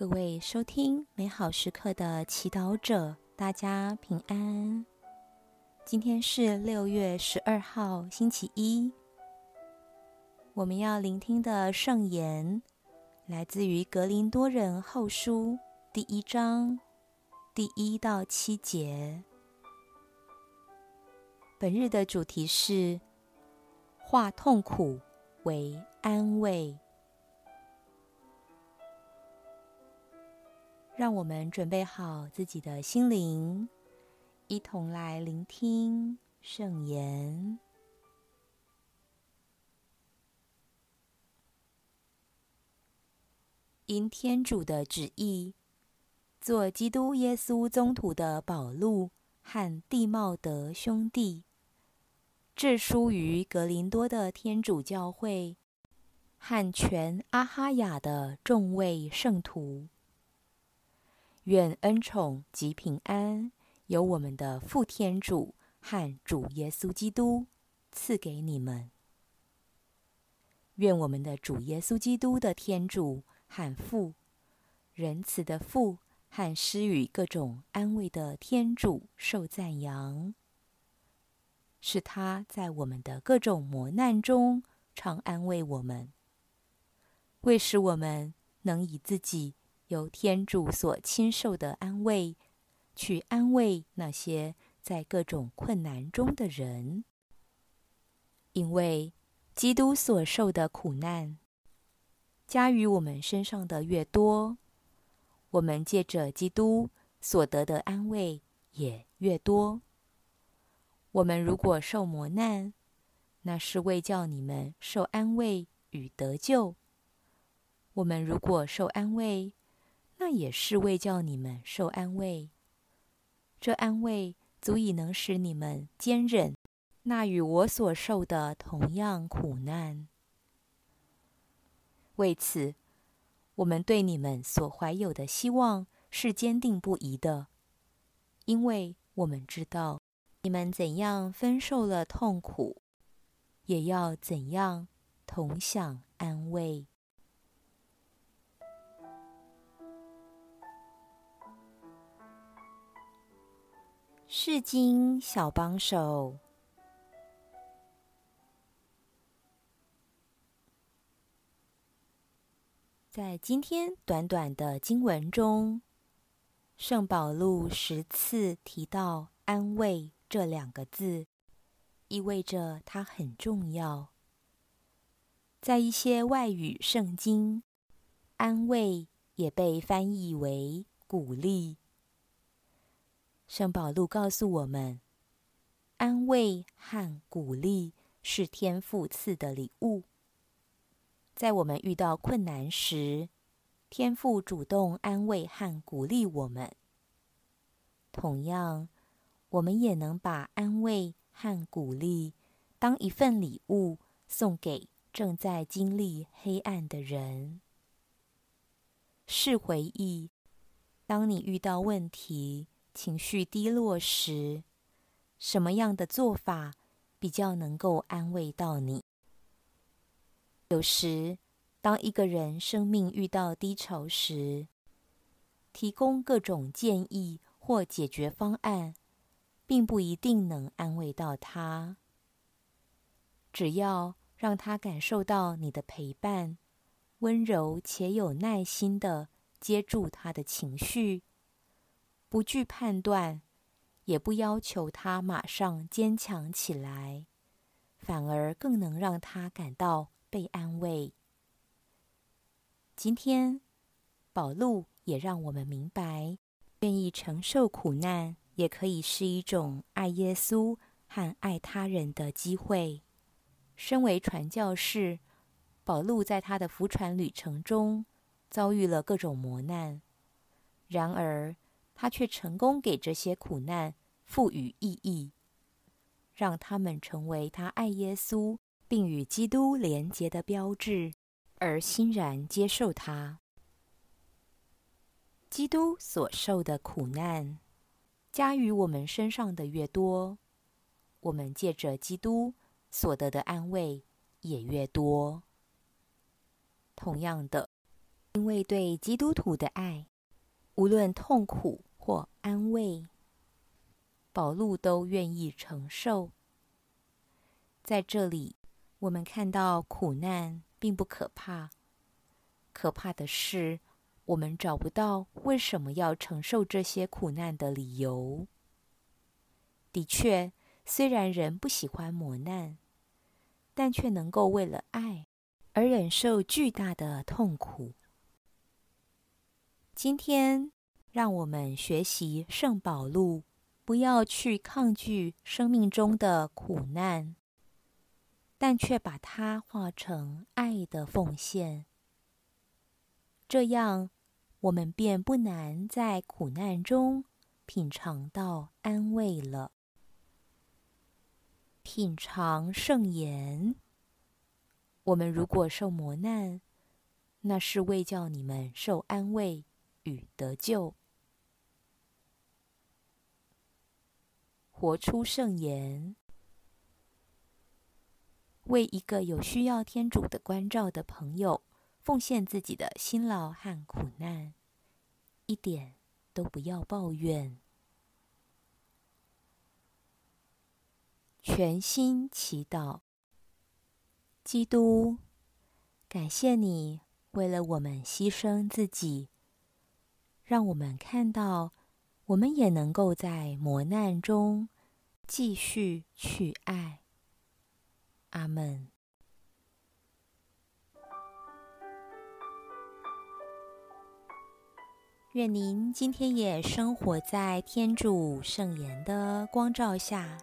各位收听美好时刻的祈祷者，大家平安。今天是六月十二号，星期一。我们要聆听的圣言来自于《格林多人后书》第一章第一到七节。本日的主题是化痛苦为安慰。让我们准备好自己的心灵，一同来聆听圣言。因天主的旨意，做基督耶稣宗徒的保禄和地茂德兄弟，致书于格林多的天主教会和全阿哈亚的众位圣徒。愿恩宠及平安由我们的父天主和主耶稣基督赐给你们。愿我们的主耶稣基督的天主和父，仁慈的父和施予各种安慰的天主受赞扬。是他在我们的各种磨难中常安慰我们，为使我们能以自己。由天主所亲受的安慰，去安慰那些在各种困难中的人。因为基督所受的苦难，加于我们身上的越多，我们借着基督所得的安慰也越多。我们如果受磨难，那是为叫你们受安慰与得救；我们如果受安慰，那也是为叫你们受安慰，这安慰足以能使你们坚忍那与我所受的同样苦难。为此，我们对你们所怀有的希望是坚定不移的，因为我们知道你们怎样分受了痛苦，也要怎样同享安慰。释经小帮手，在今天短短的经文中，圣保禄十次提到“安慰”这两个字，意味着它很重要。在一些外语圣经，“安慰”也被翻译为“鼓励”。圣保禄告诉我们，安慰和鼓励是天父赐的礼物。在我们遇到困难时，天父主动安慰和鼓励我们。同样，我们也能把安慰和鼓励当一份礼物，送给正在经历黑暗的人。是回忆，当你遇到问题，情绪低落时，什么样的做法比较能够安慰到你？有时，当一个人生命遇到低潮时，提供各种建议或解决方案，并不一定能安慰到他。只要让他感受到你的陪伴，温柔且有耐心地接住他的情绪。不惧判断，也不要求他马上坚强起来，反而更能让他感到被安慰。今天，宝路也让我们明白，愿意承受苦难，也可以是一种爱耶稣和爱他人的机会。身为传教士，宝路在他的福传旅程中遭遇了各种磨难，然而，他却成功给这些苦难赋予意义，让他们成为他爱耶稣并与基督连结的标志，而欣然接受他。基督所受的苦难，加于我们身上的越多，我们借着基督所得的安慰也越多。同样的，因为对基督徒的爱，无论痛苦或安慰，宝路都愿意承受。在这里，我们看到苦难并不可怕，可怕的是我们找不到为什么要承受这些苦难的理由。的确，虽然人不喜欢磨难，但却能够为了爱而忍受巨大的痛苦。今天，让我们学习圣保禄，不要去抗拒生命中的苦难，但却把它化成爱的奉献。这样，我们便不难在苦难中品尝到安慰了。品尝圣言。我们如果受磨难，那是为叫你们受安慰与得救。活出圣言，为一个有需要天主的关照的朋友，奉献自己的辛劳和苦难，一点都不要抱怨。全心祈祷，基督，感谢你为了我们牺牲自己，让我们看到，我们也能够在磨难中继续去爱。阿门。愿您今天也生活在天主圣言的光照下。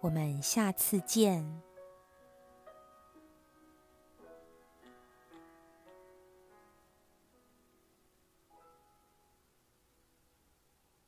我们下次见。